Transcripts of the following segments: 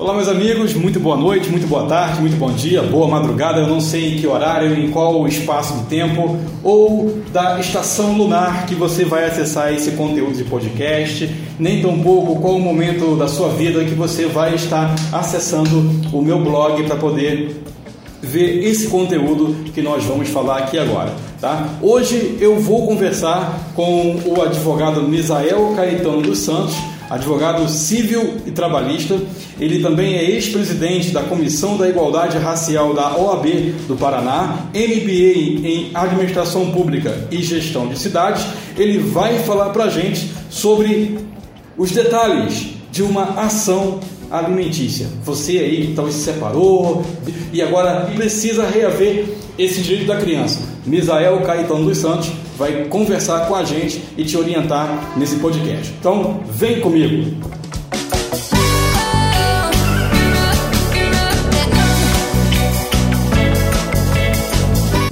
Olá, meus amigos, muito boa noite, muito boa tarde, muito bom dia, boa madrugada. Eu não sei em que horário, em qual espaço de tempo ou da estação lunar que você vai acessar esse conteúdo de podcast, nem tampouco qual o momento da sua vida que você vai estar acessando o meu blog para poder ver esse conteúdo que nós vamos falar aqui agora. Tá? Hoje eu vou conversar com o advogado Misael Caetano dos Santos advogado civil e trabalhista. Ele também é ex-presidente da Comissão da Igualdade Racial da OAB do Paraná, MBA em Administração Pública e Gestão de Cidades. Ele vai falar para a gente sobre os detalhes de uma ação alimentícia. Você aí que talvez se separou e agora precisa reaver esse direito da criança. Misael Caetano dos Santos vai conversar com a gente e te orientar nesse podcast. Então, vem comigo!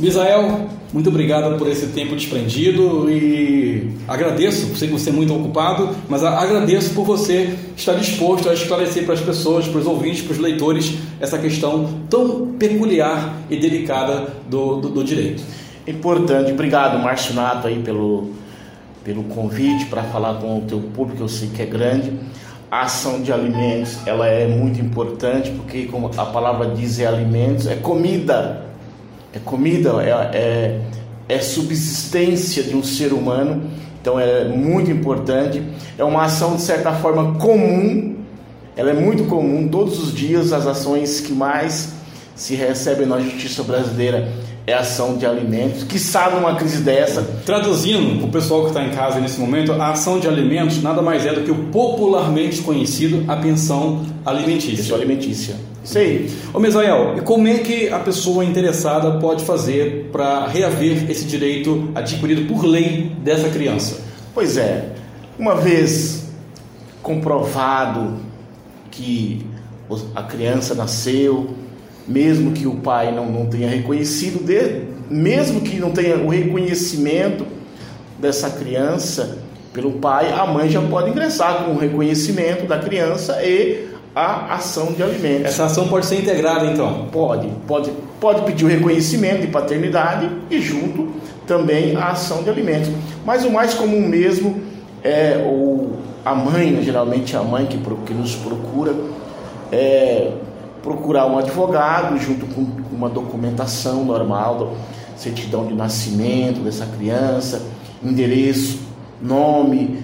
Misael, muito obrigado por esse tempo desprendido e agradeço, sei que você é muito ocupado, mas agradeço por você estar disposto a esclarecer para as pessoas, para os ouvintes, para os leitores, essa questão tão peculiar e delicada do, do, do direito. Importante, obrigado Márcio Nato aí pelo, pelo convite para falar com o teu público, eu sei que é grande. A ação de alimentos, ela é muito importante porque como a palavra diz é alimentos, é comida, é comida, é, é, é subsistência de um ser humano, então é muito importante. É uma ação de certa forma comum, ela é muito comum, todos os dias as ações que mais se recebem na justiça brasileira é ação de alimentos, que sabe numa crise dessa. Traduzindo para o pessoal que está em casa nesse momento, a ação de alimentos nada mais é do que o popularmente conhecido a pensão alimentícia. Pensão alimentícia. Isso aí. Ô Mesael, e como é que a pessoa interessada pode fazer para reaver esse direito adquirido por lei dessa criança? Pois é, uma vez comprovado que a criança nasceu, mesmo que o pai não, não tenha reconhecido, de, mesmo que não tenha o reconhecimento dessa criança pelo pai, a mãe já pode ingressar com o reconhecimento da criança e a ação de alimentos. Essa ação pode ser integrada então? Pode, pode, pode pedir o reconhecimento de paternidade e junto também a ação de alimentos. Mas o mais comum mesmo é o, a mãe, né, geralmente a mãe que, que nos procura, é, procurar um advogado junto com uma documentação normal, certidão de nascimento dessa criança, endereço, nome,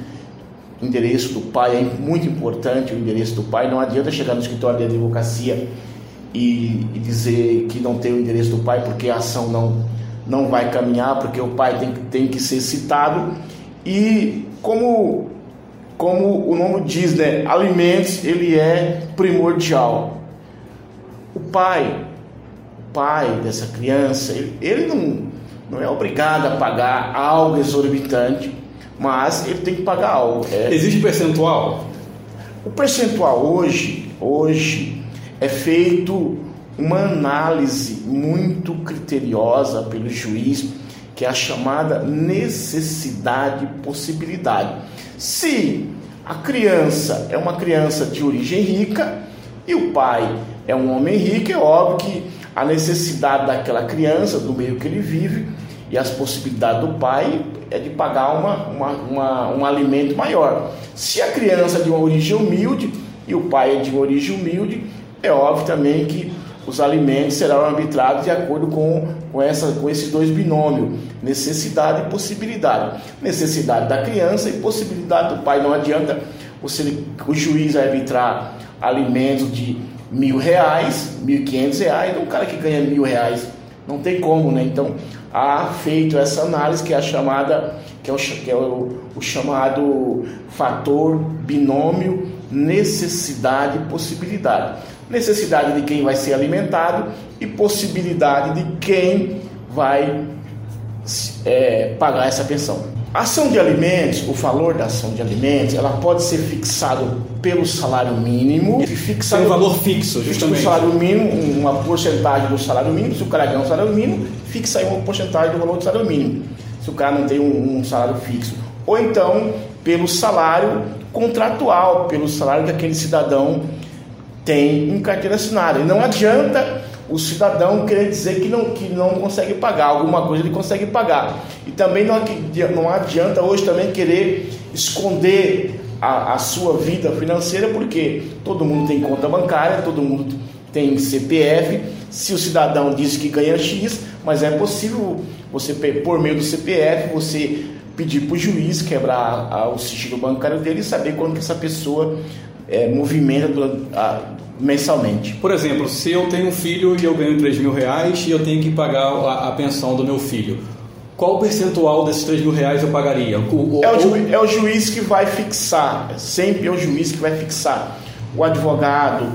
endereço do pai, é muito importante o endereço do pai. Não adianta chegar no escritório de advocacia e, e dizer que não tem o endereço do pai porque a ação não, não vai caminhar, porque o pai tem, tem que ser citado. E como, como o nome diz, né, alimentos, ele é primordial o pai, o pai dessa criança, ele, ele não, não é obrigado a pagar algo exorbitante, mas ele tem que pagar algo. É. Existe percentual? O percentual hoje, hoje é feito uma análise muito criteriosa pelo juiz, que é a chamada necessidade possibilidade. Se a criança é uma criança de origem rica e o pai é um homem rico, é óbvio que a necessidade daquela criança, do meio que ele vive, e as possibilidades do pai é de pagar uma, uma, uma, um alimento maior. Se a criança é de uma origem humilde e o pai é de uma origem humilde, é óbvio também que os alimentos serão arbitrados de acordo com, com, essa, com esses dois binômios, necessidade e possibilidade. Necessidade da criança e possibilidade do pai. Não adianta você, o juiz arbitrar alimentos de mil reais, mil e quinhentos reais, um cara que ganha mil reais, não tem como, né? Então, há feito essa análise que é a chamada, que é o, que é o, o chamado fator binômio necessidade possibilidade. Necessidade de quem vai ser alimentado e possibilidade de quem vai é, pagar essa pensão. A ação de alimentos, o valor da ação de alimentos, ela pode ser fixado pelo salário mínimo. Fixado, um valor fixo, justamente. O salário mínimo, uma porcentagem do salário mínimo. Se o cara ganha um salário mínimo, fixa aí uma porcentagem do valor do salário mínimo. Se o cara não tem um, um salário fixo. Ou então, pelo salário contratual, pelo salário que aquele cidadão tem em carteira assinada. E não adianta o cidadão querer dizer que não, que não consegue pagar, alguma coisa ele consegue pagar. E também não, adianta hoje também querer esconder a, a sua vida financeira, porque todo mundo tem conta bancária, todo mundo tem CPF. Se o cidadão diz que ganha X, mas é possível você, por meio do CPF, você pedir para o juiz quebrar o sigilo bancário dele e saber quando que essa pessoa é, movimenta durante, a, mensalmente. Por exemplo, se eu tenho um filho e eu ganho 3 mil reais e eu tenho que pagar a, a pensão do meu filho, qual percentual desses 3 mil reais eu pagaria? O, o, é, o juiz, é o juiz que vai fixar, sempre é o juiz que vai fixar. O advogado,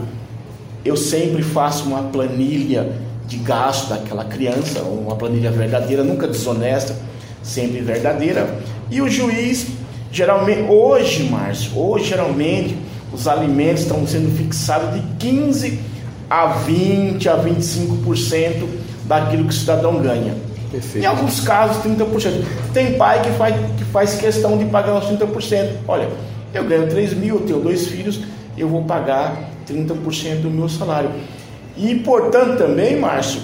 eu sempre faço uma planilha de gasto daquela criança, uma planilha verdadeira, nunca desonesta, sempre verdadeira. E o juiz, geralmente, hoje, Márcio, hoje geralmente os alimentos estão sendo fixados de 15 a 20 a 25% daquilo que o cidadão ganha. Perfeito. Em alguns casos, 30%. Tem pai que faz, que faz questão de pagar os 30%. Olha, eu ganho 3 mil, eu tenho dois filhos, eu vou pagar 30% do meu salário. E importante também, Márcio,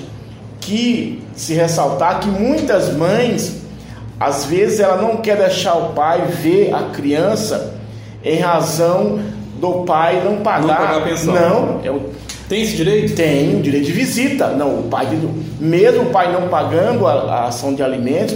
que se ressaltar que muitas mães, às vezes, ela não quer deixar o pai ver a criança em razão do pai não pagar. Não pagar a pensão. Não, é o, tem esse direito? Tem o direito de visita. Não, o pai, mesmo o pai não pagando a, a ação de alimentos,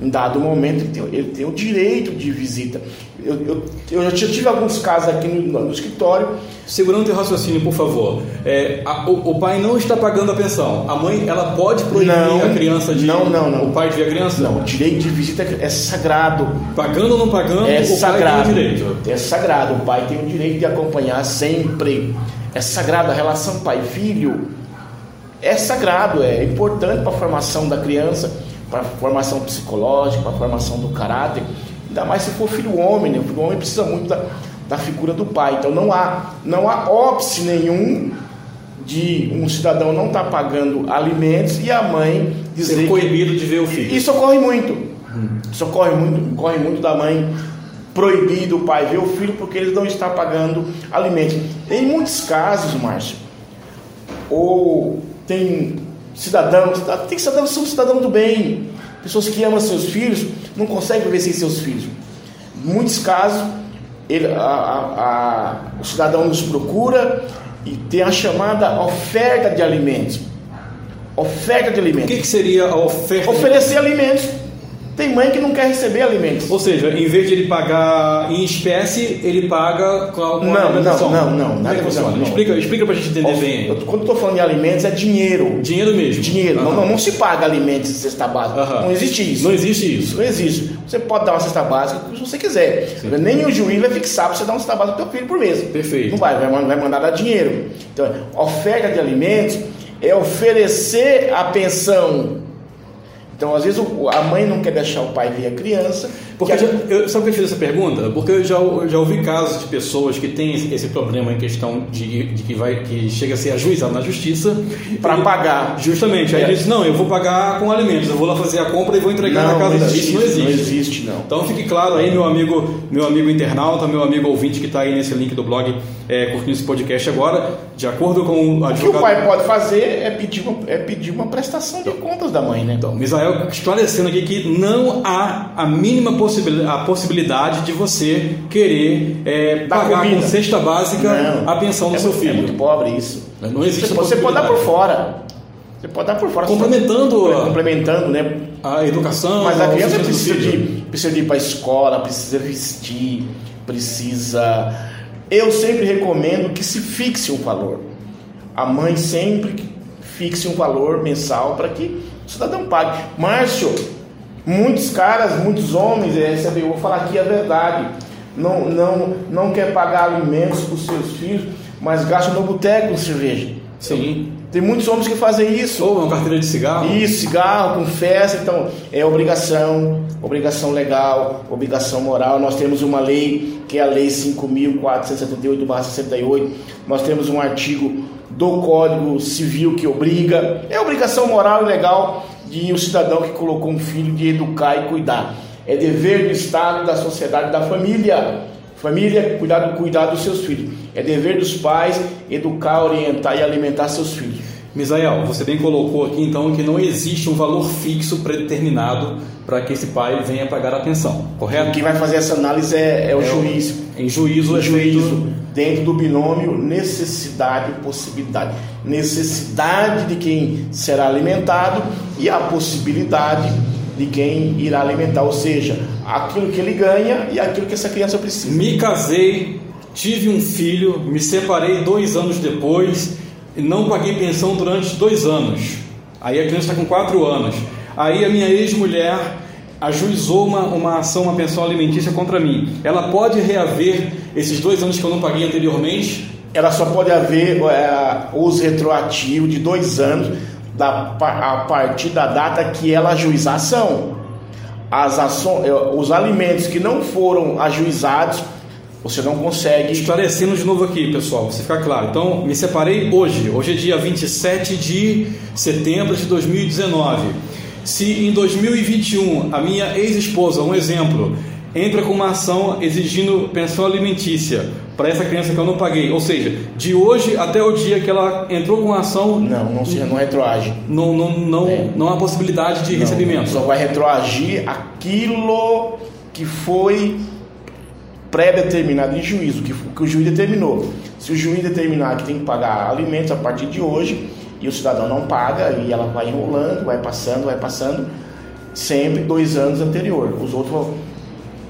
em dado momento ele tem, ele tem o direito de visita. Eu, eu, eu, já tive alguns casos aqui no, no escritório. Segurando o teu raciocínio, por favor. É, a, o, o, pai não está pagando a pensão. A mãe, ela pode proibir não, a criança de. Não, não, não. O pai de ver a criança? Não, o direito de visita é sagrado. Pagando ou não pagando, é o sagrado. É sagrado. O pai tem o direito de acompanhar sempre. É sagrado. A relação pai-filho é sagrado, é importante para a formação da criança para a formação psicológica, para a formação do caráter, ainda mais se for filho homem, né? o filho homem precisa muito da, da figura do pai. Então não há, não há óbice nenhum de um cidadão não estar tá pagando alimentos e a mãe dizer Ser coibido de ver o filho. Isso ocorre muito. Hum. Isso ocorre muito, ocorre muito da mãe proibir o pai ver o filho porque ele não está pagando alimentos. Em muitos casos, Márcio, ou tem cidadão, tem que cidadão ser um cidadão do bem. Pessoas que amam seus filhos não conseguem viver sem seus filhos. Em muitos casos, ele, a, a, a, o cidadão nos procura e tem a chamada oferta de alimentos. Oferta de alimentos. O que, que seria a oferta? Oferecer alimentos. Tem mãe que não quer receber alimentos. Ou seja, em vez de ele pagar em espécie, ele paga com a não, não, não, não, nada é funciona. Não. Explica, explica pra gente entender bem. Quando eu estou falando de alimentos, é dinheiro. Dinheiro mesmo. Dinheiro. Não, não, não, se paga alimentos em cesta básica. Não existe isso. Não existe isso. Não existe. Você pode dar uma cesta básica se você quiser. Nem o juiz vai fixar para você dar uma cesta básica para teu filho por mês. Perfeito. Não vai, vai, vai mandar dar dinheiro. Então, oferta de alimentos é oferecer a pensão então, às vezes, a mãe não quer deixar o pai ver a criança. Porque a... eu, sabe por que eu fiz essa pergunta? Porque eu já, eu já ouvi casos de pessoas que têm esse, problema em questão de, de, que, vai, que chega a ser ajuizado na justiça. Para pagar. Justamente. Aí é. ele disse: não, eu vou pagar com alimentos, eu vou lá fazer a compra e vou entregar não, na casa dela. Isso não existe. Não existe, não. Então fique claro aí, meu amigo, meu amigo internauta, meu amigo ouvinte que está aí nesse link do blog é, curtindo esse podcast agora, de acordo com o advogado... O que o pai pode fazer é pedir uma, é pedir uma prestação de contas da mãe, né? Então, Misael esclarecendo aqui que não há a mínima possibilidade, a possibilidade de você querer é, pagar comida. com cesta básica não, a pensão do é seu muito, filho. É muito pobre isso. Não existe Você, você pode dar por fora. Você pode dar por fora. Complementando, a, complementando né? a educação. Mas a criança precisa de, precisa de ir para a escola, precisa vestir, precisa eu sempre recomendo que se fixe um valor. A mãe sempre fixe um valor mensal para que o cidadão pague. Márcio, muitos caras, muitos homens, é, eu vou falar aqui a verdade, não, não, não quer pagar alimentos para os seus filhos, mas gasta no boteco com cerveja. Sim. Tem muitos homens que fazem isso. Ou uma carteira de cigarro. Isso, cigarro, com festa. Então, é obrigação, obrigação legal, obrigação moral. Nós temos uma lei, que é a Lei 5.478-68. Nós temos um artigo do Código Civil que obriga. É obrigação moral e legal de o cidadão que colocou um filho de educar e cuidar. É dever do Estado, da sociedade, da família Família cuidar, cuidar dos seus filhos. É dever dos pais educar, orientar e alimentar seus filhos. Misael, você bem colocou aqui então que não existe um valor fixo predeterminado para que esse pai venha pagar a pensão, correto? Quem vai fazer essa análise é, é o é juiz. Em juízo é juízo feito... dentro do binômio necessidade e possibilidade. Necessidade de quem será alimentado e a possibilidade de quem irá alimentar, ou seja, aquilo que ele ganha e aquilo que essa criança precisa. Me casei, tive um filho, me separei dois anos depois não paguei pensão durante dois anos. Aí a criança está com quatro anos. Aí a minha ex-mulher ajuizou uma, uma ação, uma pensão alimentícia contra mim. Ela pode reaver esses dois anos que eu não paguei anteriormente? Ela só pode haver é, uso retroativo de dois anos da, a partir da data que ela ajuizar a ação. As ações, é, os alimentos que não foram ajuizados você não consegue. Esclarecendo de novo aqui, pessoal, você ficar claro. Então, me separei hoje. Hoje é dia 27 de setembro de 2019. Se em 2021 a minha ex-esposa, um exemplo, entra com uma ação exigindo pensão alimentícia para essa criança que eu não paguei, ou seja, de hoje até o dia que ela entrou com a ação, não, não, se, não retroage. Não, não, não, é. não há possibilidade de não, recebimento. Só vai retroagir aquilo que foi pré-determinado em juízo, que, que o juiz determinou. Se o juiz determinar que tem que pagar alimentos a partir de hoje e o cidadão não paga, e ela vai enrolando, vai passando, vai passando, sempre dois anos anterior. Os outros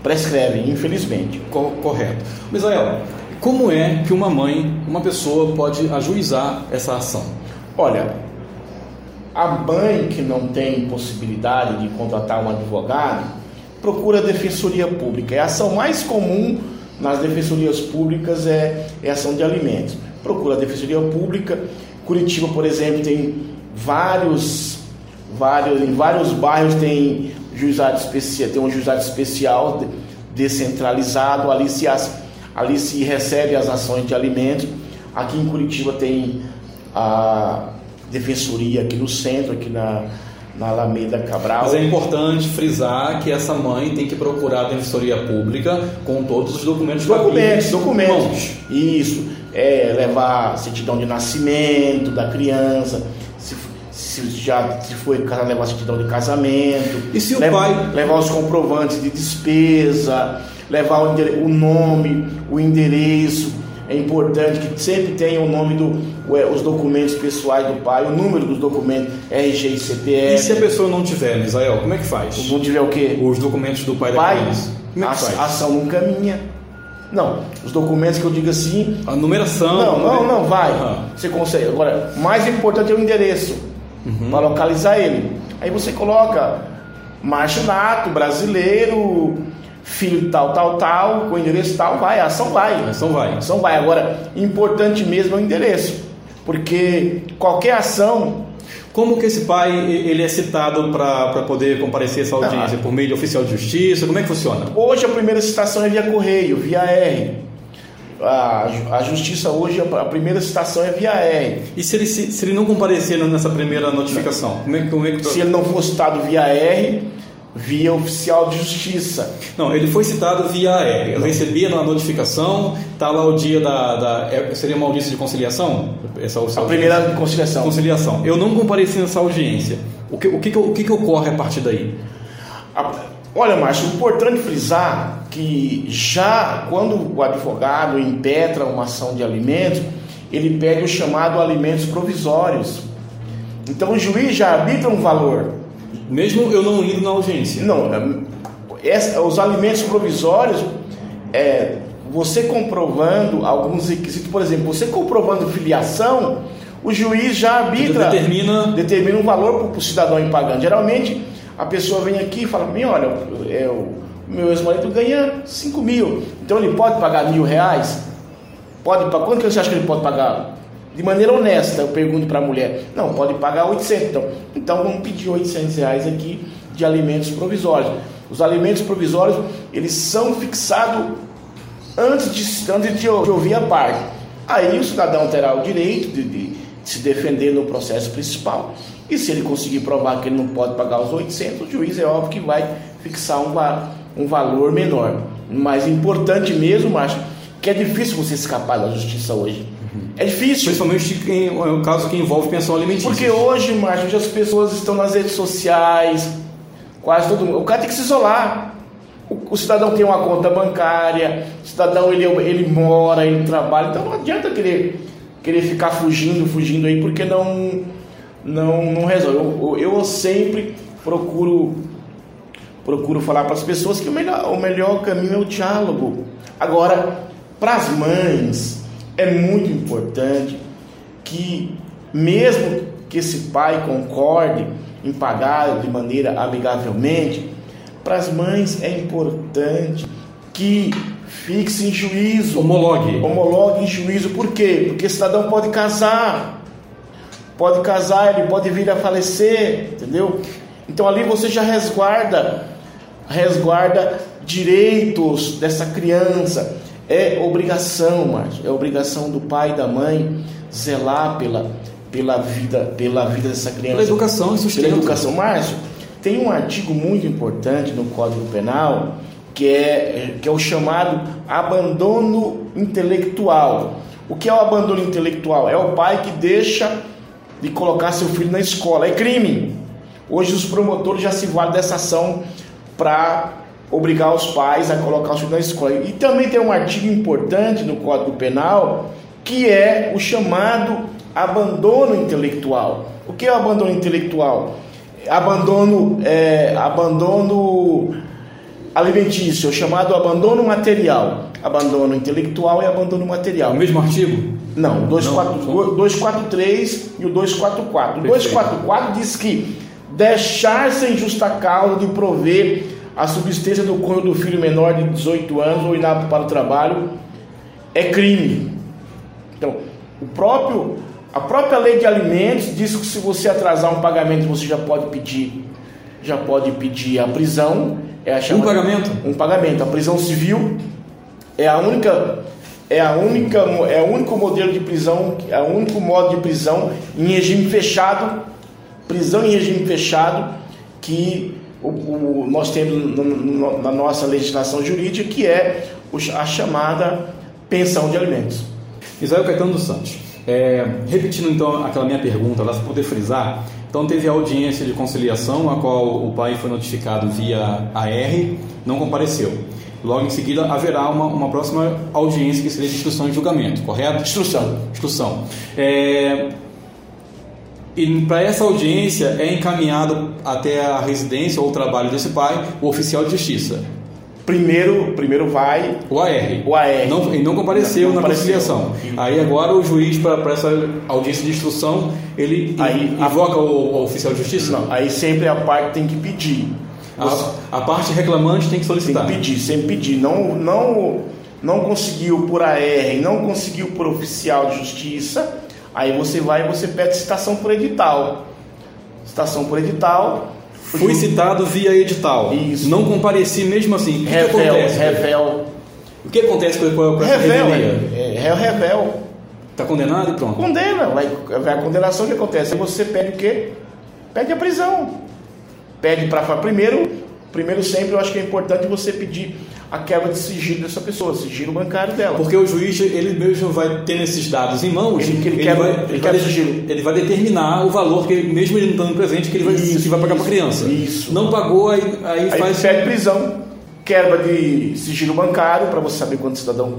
prescrevem, infelizmente. Correto. Misael, como é que uma mãe, uma pessoa pode ajuizar essa ação? Olha, a mãe que não tem possibilidade de contratar um advogado, procura a defensoria pública. É a ação mais comum nas defensorias públicas é, é ação de alimentos. Procura a defensoria pública. Curitiba, por exemplo, tem vários, vários em vários bairros tem juizado especial, tem um juizado especial descentralizado. Ali se, ali se recebe as ações de alimentos. Aqui em Curitiba tem a defensoria aqui no centro, aqui na na Alameda Cabral. Mas é importante frisar que essa mãe tem que procurar a defensoria pública com todos os documentos documentos documentos. isso. É levar certidão de nascimento da criança se, se já se foi levar certidão de casamento. E se o pai levar os comprovantes de despesa levar o, o nome o endereço é importante que sempre tenha o nome do os documentos pessoais do pai, o número dos documentos, RG e CPF. E se a pessoa não tiver, Misael, como é que faz? Não tiver o quê? Os documentos do pai, pai da criança. Como é que a, faz? A ação não caminha. Não, os documentos que eu digo assim. A numeração. Não, não, não, vai. Uhum. Você consegue. Agora, mais importante é o endereço uhum. para localizar ele. Aí você coloca Márcio Nato, brasileiro, filho tal, tal, tal, com endereço tal, vai, a ação vai. A ação vai. A ação vai. Agora, importante mesmo é o endereço, porque qualquer ação. Como que esse pai ele é citado para poder comparecer essa audiência? Ah, Por meio de oficial de justiça? Como é que funciona? Hoje a primeira citação é via correio, via R. A, a justiça hoje, a primeira citação é via R. E se ele, se, se ele não comparecer nessa primeira notificação? Como é, como é que... Se ele não for citado via R, via oficial de justiça. Não, ele foi citado via AR. Eu recebia na notificação, está lá o dia da, da. É, seria uma audiência de conciliação? Essa, essa a primeira conciliação. Conciliação. Eu não compareci nessa audiência. O que, o que, o que, que ocorre a partir daí? A, olha, Márcio, importante frisar que já quando o advogado impetra uma ação de alimentos, ele pede o chamado alimentos provisórios. Então o juiz já arbitra um valor. Mesmo eu não indo na audiência? Não. É, essa, os alimentos provisórios, é, você comprovando alguns requisitos, por exemplo, você comprovando filiação, o juiz já arbitra, determina, determina um valor para o cidadão ir pagando. Geralmente, a pessoa vem aqui e fala: Bem, olha, é, o meu ex-marido ganha 5 mil, então ele pode pagar mil reais? Pode, quanto que você acha que ele pode pagar? De maneira honesta, eu pergunto para a mulher, não, pode pagar 800, então, então vamos pedir 800 reais aqui de alimentos provisórios. Os alimentos provisórios, eles são fixados antes de, antes de ouvir a parte. Aí o cidadão terá o direito de, de, se defender no processo principal. E se ele conseguir provar que ele não pode pagar os 800, o juiz é óbvio que vai fixar um, um valor menor. mais importante mesmo, mas que é difícil você escapar da justiça hoje. É difícil. Principalmente em um caso que envolve pensão alimentícia. Porque hoje, Márcio, as pessoas estão nas redes sociais, quase todo mundo. O cara tem que se isolar. O, o cidadão tem uma conta bancária, o cidadão ele, ele mora, ele trabalha, então não adianta querer, querer ficar fugindo, fugindo aí, porque não, não, não resolve. Eu, eu sempre procuro procuro falar para as pessoas que o melhor, o melhor caminho é o diálogo. Agora, para as mães, é muito importante que, mesmo que esse pai concorde em pagar de maneira amigavelmente, para as mães é importante que fixe em juízo. Homologue. Homologue em juízo. Por quê? Porque o cidadão pode casar. Pode casar, ele pode vir a falecer, entendeu? Então ali você já resguarda, resguarda direitos dessa criança. É obrigação, Márcio, é obrigação do pai e da mãe zelar pela, pela vida, pela vida dessa criança. Pela educação e sustento. Pela educação, Márcio. Tem um artigo muito importante no Código Penal que é, que é o chamado abandono intelectual. O que é o abandono intelectual? É o pai que deixa de colocar seu filho na escola. É crime. Hoje os promotores já se valem dessa ação para obrigar os pais a colocar os filhos na escola. E também tem um artigo importante no Código Penal que é o chamado abandono intelectual. O que é o abandono intelectual? Abandono, é, abandono alimentício, o chamado abandono material. Abandono intelectual e abandono material. É o mesmo artigo? Não, o 243 e o 244. O 244 diz que deixar sem justa causa de prover a subsistência do cônjuge do filho menor de 18 anos ou inapto para o trabalho é crime. Então, o próprio, a própria lei de alimentos diz que se você atrasar um pagamento, você já pode pedir, já pode pedir a prisão. É a chamada, um pagamento? Um pagamento. A prisão civil é a única é a única é o único modelo de prisão, é o único modo de prisão em regime fechado, prisão em regime fechado que o, o, nós temos no, no, na nossa legislação jurídica, que é a chamada pensão de alimentos. Israel Caetano dos Santos. É, repetindo então aquela minha pergunta, lá para poder frisar, então teve a audiência de conciliação, a qual o pai foi notificado via AR, não compareceu. Logo em seguida haverá uma, uma próxima audiência que seria de instrução e julgamento, correto? Instrução. Instrução. É, e para essa audiência é encaminhado até a residência ou o trabalho desse pai o oficial de justiça. Primeiro, primeiro vai o AR. O AR. Não, e não compareceu não, na conciliação. Aí agora o juiz, para essa audiência de instrução, ele aí, invoca a, o, o, oficial de justiça? Não, aí sempre a parte tem que pedir. A, a parte reclamante tem que solicitar. Tem que pedir, sempre pedir. Não, não, não conseguiu por AR, não conseguiu por oficial de justiça, aí você vai e você pede citação por edital. Citação por edital. Fui citado via edital. Isso. Não compareci mesmo assim. O que, revel, que acontece? Revel. O que acontece com, com, com revel, é, é, revel. Está condenado e pronto. Condena. A condenação o que acontece? Você pede o quê? Pede a prisão pede para primeiro, primeiro sempre eu acho que é importante você pedir a quebra de sigilo dessa pessoa, sigilo bancário dela. Porque o juiz ele mesmo vai ter esses dados em mãos, ele, ele, ele quebra, vai, ele, vai, sigilo. ele vai determinar o valor que mesmo ele não estando presente que ele vai, isso, que vai pagar para a criança. Isso. Não pagou aí, aí, aí faz pede prisão, quebra de sigilo bancário para você saber quanto o cidadão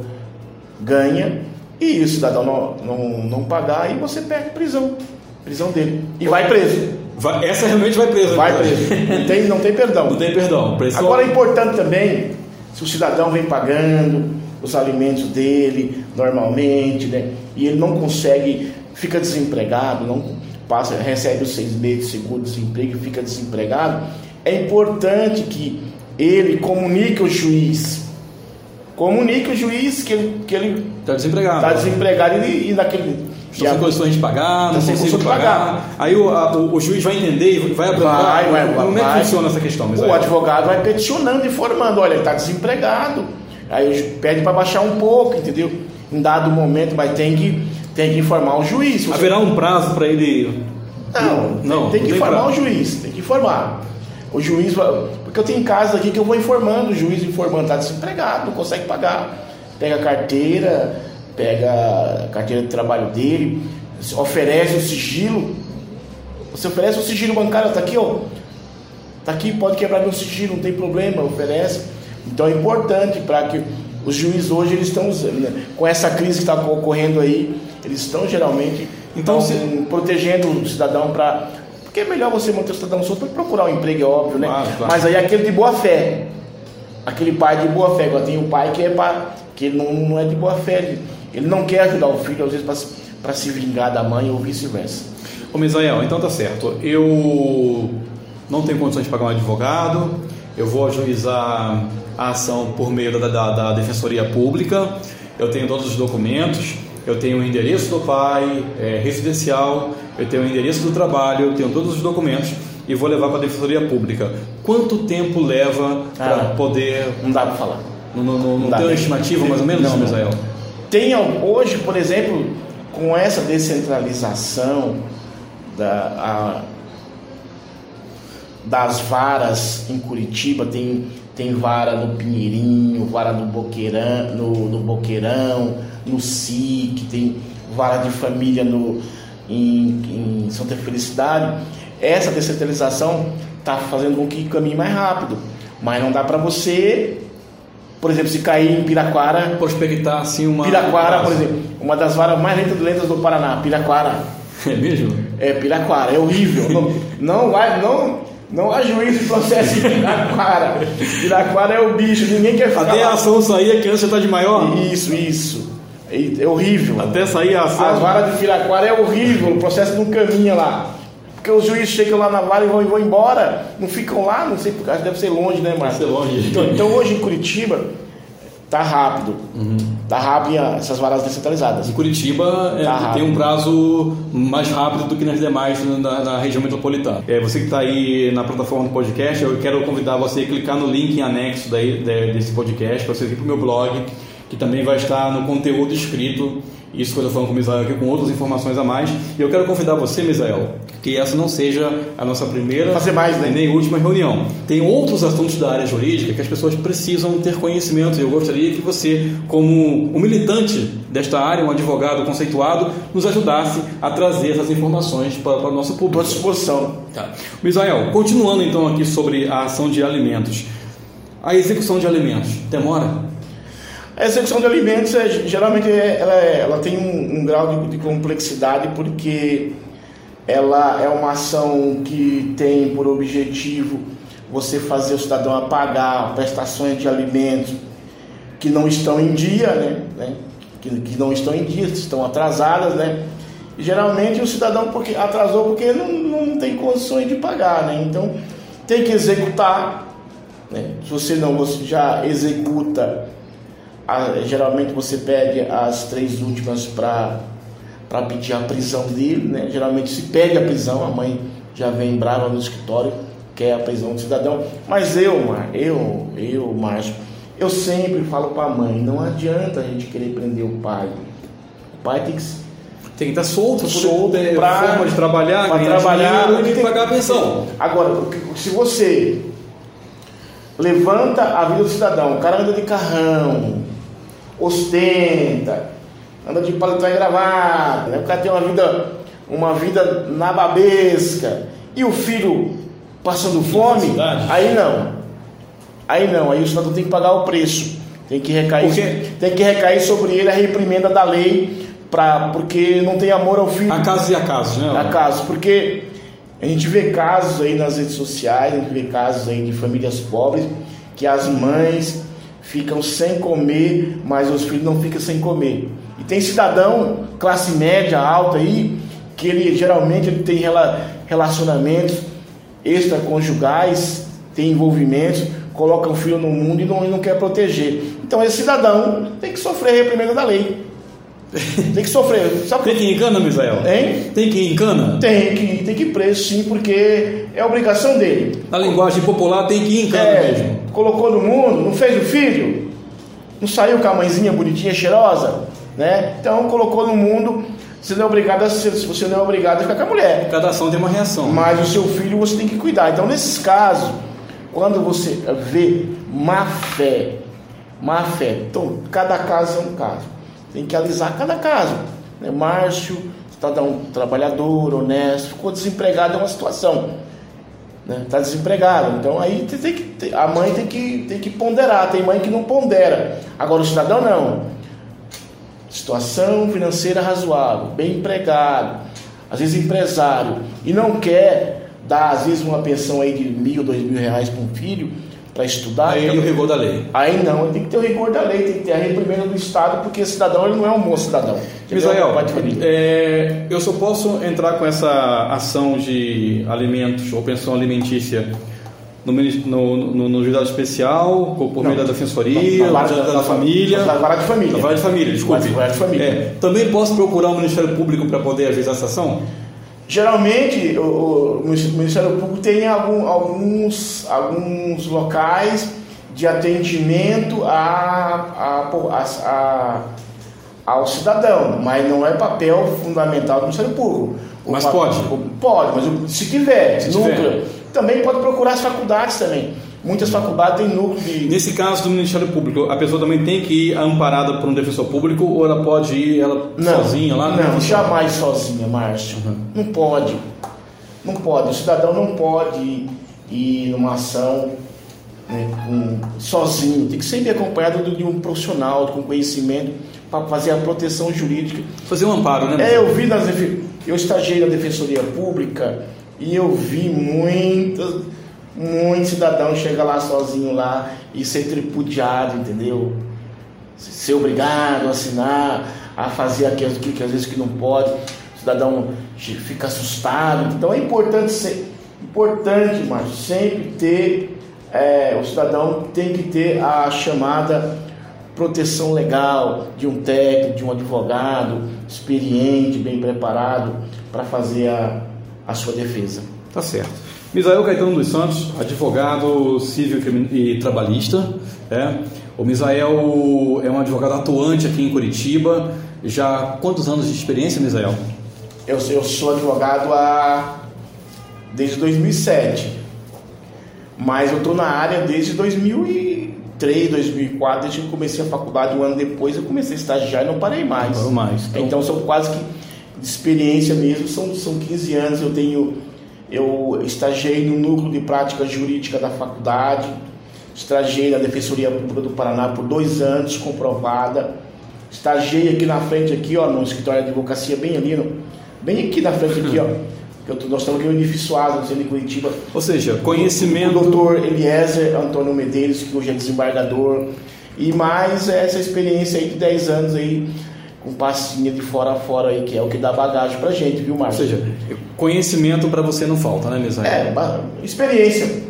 ganha e o cidadão não, não, não pagar aí você perde prisão, prisão dele e vai preso. Vai, essa realmente vai presa. Vai preso. Não tem, não tem perdão. Não tem perdão. Agora é importante também, se o cidadão vem pagando os alimentos dele normalmente, né? E ele não consegue, fica desempregado, não passa, recebe os seis meses de seguro-desemprego e fica desempregado, é importante que ele comunique ao juiz. Comunique ao juiz que ele está que ele tá desempregado. Está desempregado e, e naquele Estou sem condições de pagar, não consigo pagar. pagar. Aí o, a, o, o, juiz vai entender e vai. Vai, vai, Como vai, é que funciona essa questão? O advogado vai peticionando, informando, olha, ele está desempregado. Aí pede para baixar um pouco, entendeu? Em dado momento, mas tem que, tem que informar o juiz. Haverá um prazo para ele. Não, não, tem, tem que informar prazo. o juiz, tem que informar. O juiz, porque eu tenho casos aqui que eu vou informando, o juiz informando, está desempregado, não consegue pagar. Pega a carteira, pega a carteira de trabalho dele, oferece o sigilo. Você oferece o sigilo bancário, está aqui, ó. Está aqui, pode quebrar meu sigilo, não tem problema, oferece. Então é importante para que os juízes hoje eles estão né, com essa crise que está ocorrendo aí, eles estão geralmente então, se... protegendo o cidadão para porque é melhor você manter o cidadão solto para procurar um emprego, é óbvio, né? Claro, claro. Mas aí aquele de boa fé. Aquele pai de boa fé. Agora tem o pai que é para. que ele não, não é de boa fé. Ele não quer ajudar o filho, às vezes, para se vingar da mãe ou vice-versa. Ô Misael, então tá certo. Eu não tenho condições de pagar um advogado, eu vou ajuizar a ação por meio da, da, da Defensoria Pública, eu tenho todos os documentos, eu tenho o endereço do pai, é, residencial, eu tenho o endereço do trabalho, eu tenho todos os documentos e vou levar para a Defensoria Pública. Quanto tempo leva para ah, poder. Não dá para falar. Não, não, não, não tem uma estimativa mais ou menos, não, Misael? Tem hoje, por exemplo, com essa descentralização da, a, das varas em Curitiba, tem, tem vara no Pinheirinho, vara no Boqueirão, no, no Boqueirão, no SIC, tem vara de família no, em, em Santa Felicidade. Essa descentralização está fazendo com que caminhe mais rápido, mas não dá para você por exemplo, se cair em Piraquara. Prospectar assim uma. Piraquara, por exemplo, uma das varas mais lentas do Paraná, Piraquara. É mesmo? É, Piraquara, é horrível. não, não vai, não, não juízo de processo em Piraquara. Piraquara é o bicho, ninguém quer ficar. Até a ação sair, a criança está de maior? Isso, isso. É, é horrível. Até sair a ação. As varas de Piraquara é horrível, o processo não caminha lá. Porque os juízes chegam lá na vara e vão, e vão embora, não ficam lá, não sei, porque deve ser longe, né, Márcio? Deve ser longe. Então, então hoje em Curitiba, Tá rápido. Uhum. Tá rápido essas varas descentralizadas. Em Curitiba é, tá tem um prazo mais rápido do que nas demais na, na região metropolitana. É, você que está aí na plataforma do podcast, eu quero convidar você a clicar no link em anexo daí, desse podcast para você vir para o meu blog, que também vai estar no conteúdo escrito isso quando eu falo com o Misael aqui com outras informações a mais. E eu quero convidar você, Misael, que essa não seja a nossa primeira Fazer mais, né? nem última reunião. Tem outros assuntos da área jurídica que as pessoas precisam ter conhecimento. E eu gostaria que você, como um militante desta área, um advogado conceituado, nos ajudasse a trazer essas informações para, para o nosso público. À disposição. Tá. Misael, continuando então aqui sobre a ação de alimentos. A execução de alimentos demora? A execução de alimentos, é, geralmente, é, ela, é, ela tem um, um grau de, de, complexidade porque ela é uma ação que tem por objetivo você fazer o cidadão pagar prestações de alimentos que não estão em dia, né? né? Que, que, não estão em dia, estão atrasadas, né? E, geralmente o cidadão porque atrasou porque não, não tem condições de pagar, né? Então tem que executar. Né? Se você não você já executa a, geralmente você pede as três últimas para pedir a prisão dele, né? Geralmente se pede a prisão, a mãe já vem brava no escritório, quer a prisão do cidadão. Mas eu, Mar, eu, eu, Márcio, eu sempre falo para a mãe, não adianta a gente querer prender o pai. O pai tem que tem que estar solto, solto forma de trabalhar, para trabalhar e pagar a pensão. Agora, se você levanta a vida do cidadão, o cara anda de carrão, ostenta, anda de paletó e gravata, né? o cara tem uma vida, uma vida nababesca, e o filho passando fome, aí não. Aí não, aí o cidadão tem que pagar o preço. Tem que recair, tem que recair sobre ele a reprimenda da lei, pra, porque não tem amor ao filho. A casos e a casos, né? A casos, porque a gente vê casos aí nas redes sociais, a gente vê casos aí de famílias pobres que as mães ficam sem comer, mas os filhos não ficam sem comer. E tem cidadão, classe média, alta aí, que ele geralmente ele tem relacionamentos extraconjugais, tem envolvimentos, coloca o filho no mundo e não, não quer proteger. Então esse cidadão tem que sofrer reprimenda da lei. Tem que sofrer. Sabe tem que ir em cana, Misael? Hein? Tem que ir em cana? Tem que, tem que ir preso, sim, porque é obrigação dele. Na linguagem popular, tem que ir em cana é, mesmo. Colocou no mundo, não fez o filho, não saiu com a mãezinha bonitinha, cheirosa, né? Então colocou no mundo, você não é obrigado a ser, você não é obrigado a ficar com a mulher. Cada ação tem uma reação. Mas o seu filho você tem que cuidar. Então, nesses casos, quando você vê má fé, má fé, então cada caso é um caso. Tem que alisar cada caso. Né? Márcio, cidadão trabalhador, honesto, ficou desempregado é uma situação. Está né? desempregado. Então aí tem que, a mãe tem que, tem que ponderar. Tem mãe que não pondera. Agora o cidadão não. Situação financeira razoável, bem empregado, às vezes empresário, e não quer dar, às vezes, uma pensão aí de mil, dois mil reais para um filho para estudar. Aí então, o rigor da lei. Aí não, tem que ter o rigor da lei, tem que ter a reprimenda do Estado, porque cidadão ele não é um bom cidadão. Misael, é, eu só posso entrar com essa ação de alimentos ou pensão alimentícia no, no, no, no juizado especial, por meio da defensoria, da, da, da, da família. Da vara de família. Da vara de família, desculpe. Vara de família. É, também posso procurar o Ministério Público para poder avisar essa ação? Geralmente, o, o Ministério Público tem algum, alguns, alguns locais de atendimento a, a, a, ao cidadão, mas não é papel fundamental do Ministério Público. O mas pode? Pode, mas se tiver, se núcleo, tiver. também pode procurar as faculdades também. Muitas faculdades têm núcleo de. Nesse caso do Ministério Público, a pessoa também tem que ir amparada por um defensor público ou ela pode ir ela não, sozinha lá? Não, jamais sozinha, Márcio. Uhum. Não pode. Não pode. O cidadão não pode ir numa ação né, com, sozinho. Tem que sempre acompanhado de um profissional com conhecimento para fazer a proteção jurídica. Fazer um amparo, né? É, eu vi nas. Eu estagiei na Defensoria Pública e eu vi muitas muito cidadão chega lá sozinho lá e ser tripudiado, entendeu? Ser obrigado a assinar, a fazer aquilo que, que às vezes que não pode. O cidadão fica assustado. Então é importante ser, importante, mas sempre ter, é, o cidadão tem que ter a chamada proteção legal de um técnico, de um advogado experiente, bem preparado para fazer a, a sua defesa. Tá certo. Misael Caetano dos Santos, advogado civil e trabalhista. É. O Misael é um advogado atuante aqui em Curitiba. Já quantos anos de experiência, Misael? Eu, eu sou advogado há desde 2007, mas eu estou na área desde 2003, 2004, desde que comecei a faculdade um ano depois eu comecei a estagiar e não parei mais. Não mais. Então, então são quase que de experiência mesmo, são, são 15 anos, eu tenho eu estagiei no núcleo de prática jurídica da faculdade, estagiei na Defensoria Pública do Paraná por dois anos, comprovada. Estagiei aqui na frente, aqui, ó, no escritório de advocacia, bem ali, no, bem aqui na frente, aqui, ó. Eu, nós estamos aqui no edifício de Curitiba. Ou seja, conhecimento. O doutor Eliezer Antônio Medeiros, que hoje é desembargador. E mais essa experiência aí de 10 anos aí com passinha de fora a fora aí, que é o que dá bagagem pra gente, viu, Márcio? Ou seja, conhecimento para você não falta, né, Misael? É, experiência.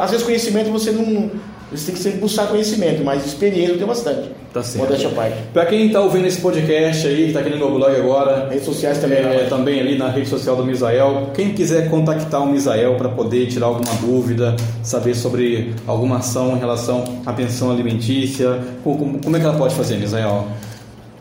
Às vezes conhecimento você não. Você tem que sempre buscar conhecimento, mas experiência tem bastante. Tá certo. Modéstia parte. Para quem está ouvindo esse podcast aí, que está aqui no meu blog agora. Redes sociais também. É, também ali na rede social do Misael. Quem quiser contactar o Misael para poder tirar alguma dúvida, saber sobre alguma ação em relação à pensão alimentícia, como, como é que ela pode fazer, Misael?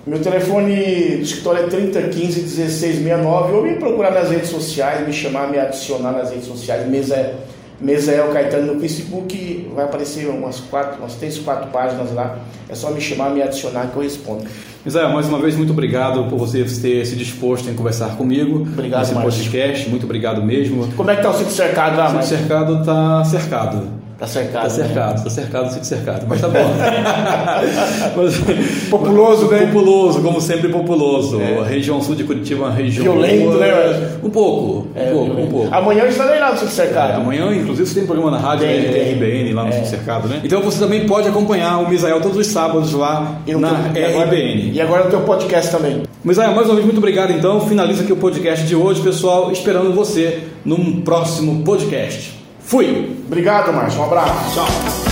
Meu telefone do escritório é 3015 1669 ou me procurar nas redes sociais, me chamar, me adicionar nas redes sociais, Mesa, Mesael Caetano no Facebook, vai aparecer umas quatro, umas três, quatro páginas lá. É só me chamar, me adicionar que eu respondo. Misael, mais uma vez, muito obrigado por você ter se disposto em conversar comigo. Obrigado, nesse podcast. Muito obrado mesmo. Como é que está o sítio cercado lá, O sítio cercado está cercado. Tá cercado. Tá cercado, né? tá cercado, sítio cercado. Mas tá bom. Mas, populoso, né? Populoso, como sempre populoso. É. A região sul de Curitiba é uma região. Violento, boa. né? Um pouco. É, um pouco, violento. um pouco. Amanhã eu estarei lá no sítio cercado. É, amanhã, inclusive, você tem programa na rádio tem, né? tem. RBN lá no é. sítio cercado, né? Então você também pode acompanhar o Misael todos os sábados lá na RBN. E agora no teu podcast também. Misael, mais uma vez, muito obrigado então. Finaliza aqui o podcast de hoje, pessoal. Esperando você num próximo podcast. Fui! Obrigado, Márcio. Um abraço. Tchau.